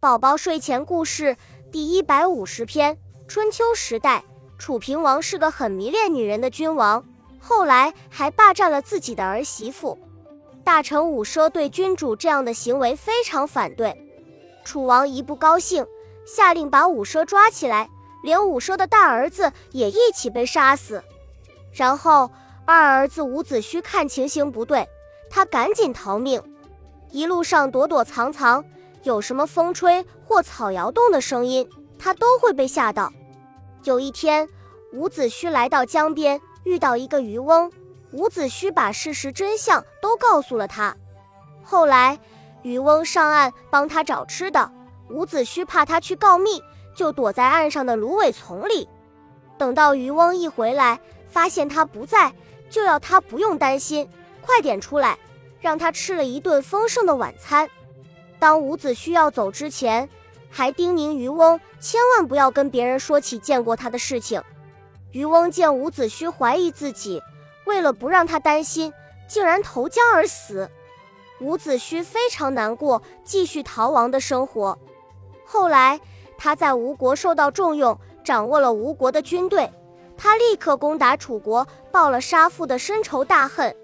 宝宝睡前故事第一百五十篇：春秋时代，楚平王是个很迷恋女人的君王，后来还霸占了自己的儿媳妇。大臣伍奢对君主这样的行为非常反对。楚王一不高兴，下令把伍奢抓起来，连伍奢的大儿子也一起被杀死。然后二儿子伍子胥看情形不对，他赶紧逃命，一路上躲躲藏藏。有什么风吹或草摇动的声音，他都会被吓到。有一天，伍子胥来到江边，遇到一个渔翁。伍子胥把事实真相都告诉了他。后来，渔翁上岸帮他找吃的，伍子胥怕他去告密，就躲在岸上的芦苇丛里。等到渔翁一回来，发现他不在，就要他不用担心，快点出来，让他吃了一顿丰盛的晚餐。当伍子胥要走之前，还叮咛渔翁千万不要跟别人说起见过他的事情。渔翁见伍子胥怀疑自己，为了不让他担心，竟然投江而死。伍子胥非常难过，继续逃亡的生活。后来他在吴国受到重用，掌握了吴国的军队。他立刻攻打楚国，报了杀父的深仇大恨。